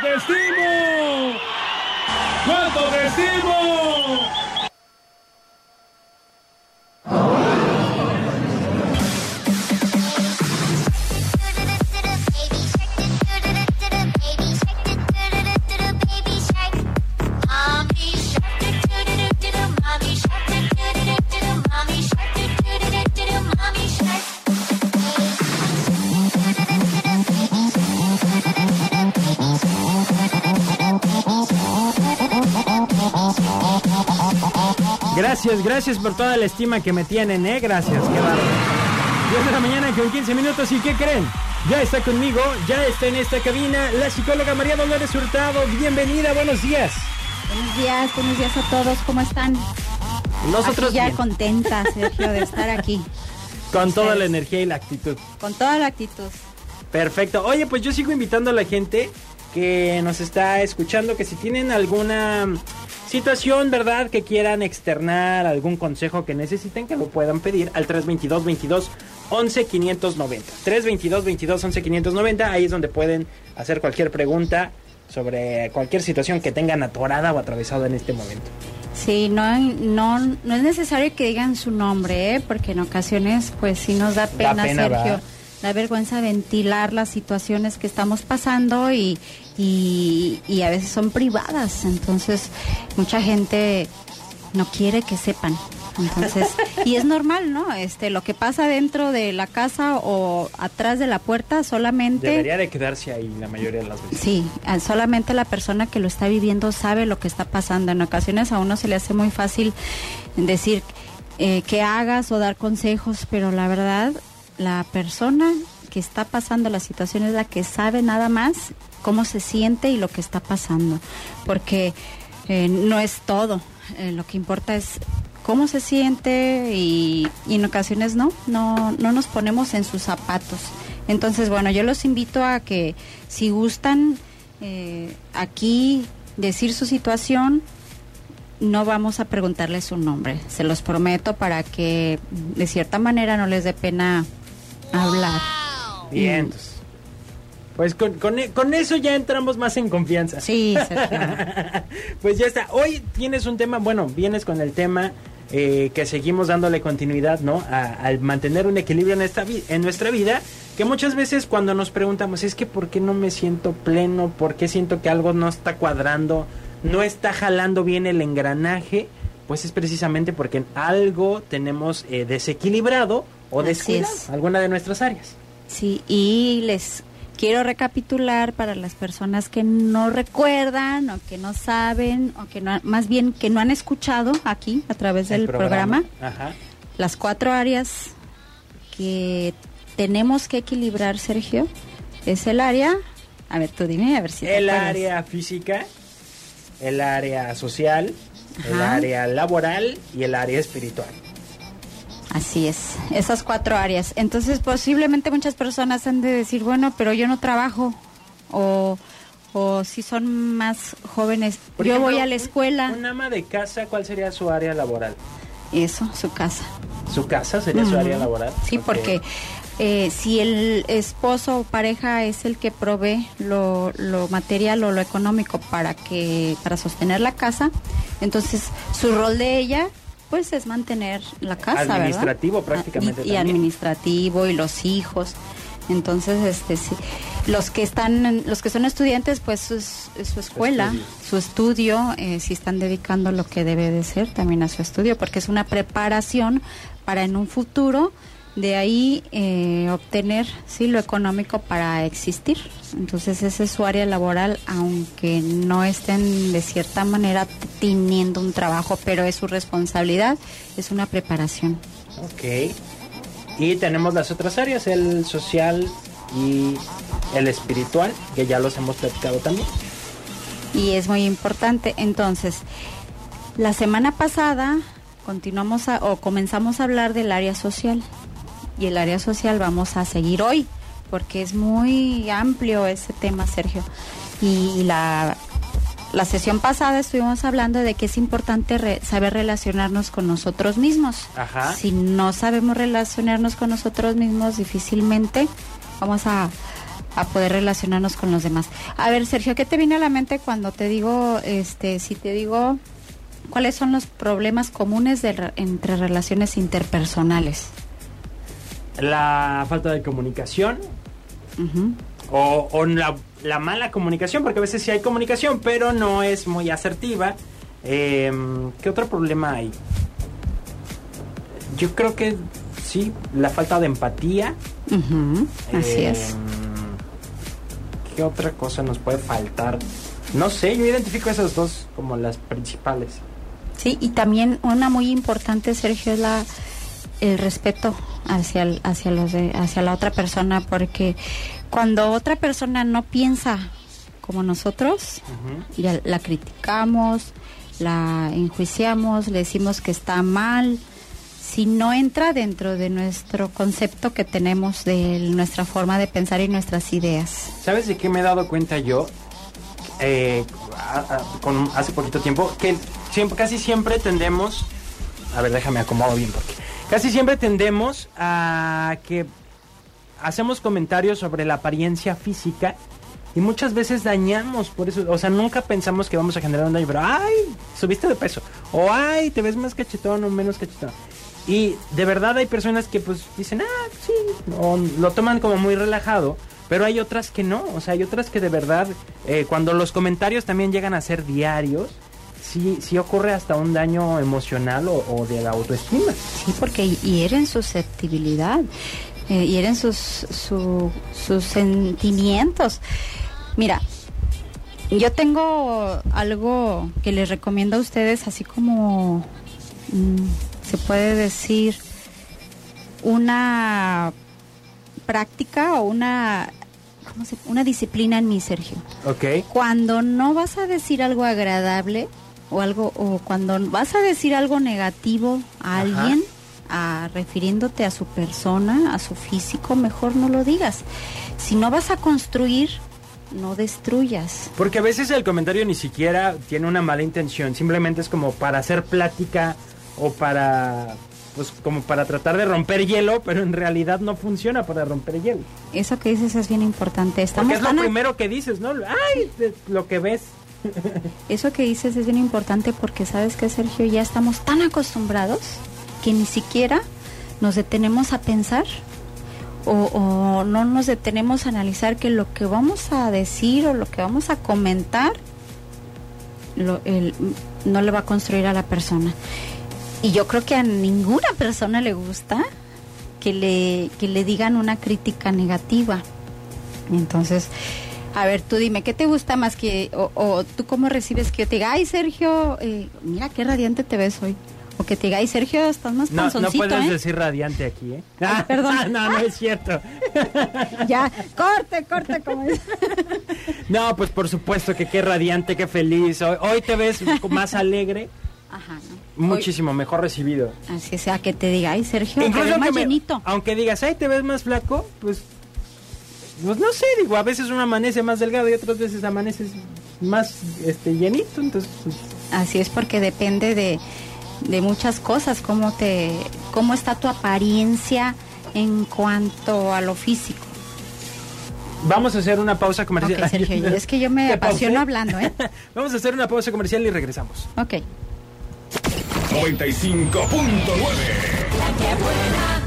¿Cuánto te estimo? ¿Cuánto te Gracias, gracias por toda la estima que me tienen, ¿eh? Gracias, qué bárbaro. 10 de la mañana con 15 minutos, ¿y qué creen? Ya está conmigo, ya está en esta cabina la psicóloga María Dolores Hurtado. Bienvenida, buenos días. Buenos días, buenos días a todos, ¿cómo están? Nosotros Aquí ya bien. contenta, Sergio, de estar aquí. con toda la energía y la actitud. Con toda la actitud. Perfecto. Oye, pues yo sigo invitando a la gente que nos está escuchando que si tienen alguna situación, ¿verdad? Que quieran externar, algún consejo que necesiten, que lo puedan pedir al 322 22 11 590. 322 22 11 590. Ahí es donde pueden hacer cualquier pregunta sobre cualquier situación que tengan atorada o atravesada en este momento. Sí, no, no, no es necesario que digan su nombre, ¿eh? porque en ocasiones, pues sí nos da pena, pena, Sergio. Da vergüenza ventilar las situaciones que estamos pasando y, y, y a veces son privadas. Entonces, mucha gente no quiere que sepan. Entonces, y es normal, ¿no? Este, lo que pasa dentro de la casa o atrás de la puerta solamente Debería de quedarse ahí la mayoría de las veces. Sí, solamente la persona que lo está viviendo sabe lo que está pasando. En ocasiones a uno se le hace muy fácil decir eh, que hagas o dar consejos, pero la verdad, la persona que está pasando la situación es la que sabe nada más cómo se siente y lo que está pasando, porque eh, no es todo. Eh, lo que importa es cómo se siente y, en ocasiones no, no, no nos ponemos en sus zapatos. Entonces, bueno, yo los invito a que si gustan eh, aquí decir su situación, no vamos a preguntarles su nombre, se los prometo para que de cierta manera no les dé pena hablar. Bien. Mm. entonces, Pues con, con, con eso ya entramos más en confianza. Sí, Sergio. pues ya está. Hoy tienes un tema, bueno, vienes con el tema eh, que seguimos dándole continuidad, ¿no? A- al mantener un equilibrio en, esta en nuestra vida, que muchas veces cuando nos preguntamos, es que ¿por qué no me siento pleno? ¿Por qué siento que algo no está cuadrando? ¿No está jalando bien el engranaje? Pues es precisamente porque en algo tenemos eh, desequilibrado o Así descuidado es. alguna de nuestras áreas. Sí, y les quiero recapitular para las personas que no recuerdan o que no saben o que no, más bien que no han escuchado aquí a través del El programa. Ajá. las cuatro áreas que tenemos que equilibrar, Sergio, es el área, a ver, tú dime, a ver si el área física, el área social, el área laboral y el área espiritual. Así es, esas cuatro áreas. Entonces, posiblemente muchas personas han de decir, bueno, pero yo no trabajo o o si son más jóvenes, Por yo ejemplo, voy a la escuela. Un ama de casa, ¿cuál sería su área laboral? Eso, su casa. ¿Su casa sería su área laboral? Sí, porque eh, si el esposo o pareja es el que provee lo, lo material o lo económico para que para sostener la casa, entonces su rol de ella pues es mantener la casa, ¿verdad? Administrativo Ah, prácticamente y, administrativo y los hijos. Entonces, este sí, los que están, los que son estudiantes, pues su, su escuela, su estudio, eh, si están dedicando lo que debe de ser también a su estudio, porque es una preparación para en un futuro de ahí eh, obtener sí lo económico para existir. Entonces esa es su área laboral, aunque no estén de cierta manera teniendo un trabajo, pero es su responsabilidad, es una preparación. Ok. Y tenemos las otras áreas, el social y el espiritual, que ya los hemos platicado también. y es muy importante. Entonces, la semana pasada continuamos a- o comenzamos a hablar del área social y el área social vamos a seguir hoy porque es muy amplio ese tema, Sergio. Y la la sesión pasada estuvimos hablando de que es importante re- saber relacionarnos con nosotros mismos. Ajá. Si no sabemos relacionarnos con nosotros mismos, difícilmente vamos a, a poder relacionarnos con los demás. A ver, Sergio, ¿qué te viene a la mente cuando te digo, este, si te digo, cuáles son los problemas comunes de re- entre relaciones interpersonales? La falta de comunicación o, o la, la mala comunicación, porque a veces sí hay comunicación, pero no es muy asertiva. Eh, ¿Qué otro problema hay? Yo creo que sí, la falta de empatía. Así Eh, es. ¿Qué otra cosa nos puede faltar? No sé, yo identifico esas dos como las principales. Sí, y también una muy importante, Sergio, es la el respeto hacia el- hacia los de- hacia la otra persona, porque cuando otra persona no piensa como nosotros, ya la criticamos, la enjuiciamos, le decimos que está mal, si no entra dentro de nuestro concepto que tenemos de nuestra forma de pensar y nuestras ideas. ¿Sabes de qué me he dado cuenta yo? Eh, a- a- con, hace poquito tiempo, que siempre, casi siempre tendemos, a ver, déjame acomodo bien porque casi siempre tendemos a que hacemos comentarios sobre la apariencia física y muchas veces dañamos por eso, o sea, nunca pensamos que vamos a generar un daño, pero ay, subiste de peso, o ay, te ves más cachetón o menos cachetón. Y de verdad hay personas que pues dicen, ah, sí, o lo toman como muy relajado, pero hay otras que no, o sea, hay otras que de verdad, eh, cuando los comentarios también llegan a ser diarios, sí, sí ocurre hasta un daño emocional o, o de la autoestima. Sí, porque hieren susceptibilidad, eh, hieren sus, su- sus sentimientos. Mira, yo tengo algo que les recomiendo a ustedes, así como mm, se puede decir una práctica o una, ¿cómo se- una disciplina en mí, Sergio Ok. cuando no vas a decir algo agradable o algo o cuando vas a decir algo negativo a alguien a, refiriéndote a su persona a su físico mejor no lo digas si no vas a construir no destruyas Porque a veces el comentario ni siquiera tiene una mala intención, simplemente es como para hacer plática o para pues como para tratar de romper hielo, pero en realidad no funciona para romper hielo. eso que dices es bien importante Porque estamos es lo primero que dices, ¿no? Ay, lo que ves. Eso que dices es bien importante porque sabes que Sergio ya estamos tan acostumbrados que ni siquiera nos detenemos a pensar o, no nos detenemos a analizar que lo que vamos a decir o lo que vamos a comentar lo- no le va a construir a la persona. Y yo creo que a ninguna persona le gusta que le, que le digan una crítica negativa. Entonces, a ver, tú dime, ¿qué te gusta más que, o, o tú cómo recibes que yo te diga, ay Sergio, eh, mira qué radiante te ves hoy? O que te diga, ay Sergio, estás más No, no puedes ¿eh? decir radiante aquí, ¿eh? Ay, perdón. no, no es cierto. Ya, corte, corte, como es. No, pues por supuesto que qué radiante, qué feliz. Hoy, hoy te ves más alegre, Ajá, ¿no? muchísimo mejor recibido. Así sea, que te diga, ay Sergio, te ves más me- llenito. aunque digas, ay, te ves más flaco, pues, pues no sé, digo, a veces uno amanece más delgado y otras veces amaneces más este llenito, entonces pues, Así es porque depende de, de muchas cosas, cómo te, cómo está tu apariencia en cuanto a lo físico. vamos a hacer una pausa comercial. Ok, Sergio, es que yo me ¿Te apasiono pausé? hablando, ¿eh? vamos a hacer una pausa comercial y regresamos. Ok. 95.9.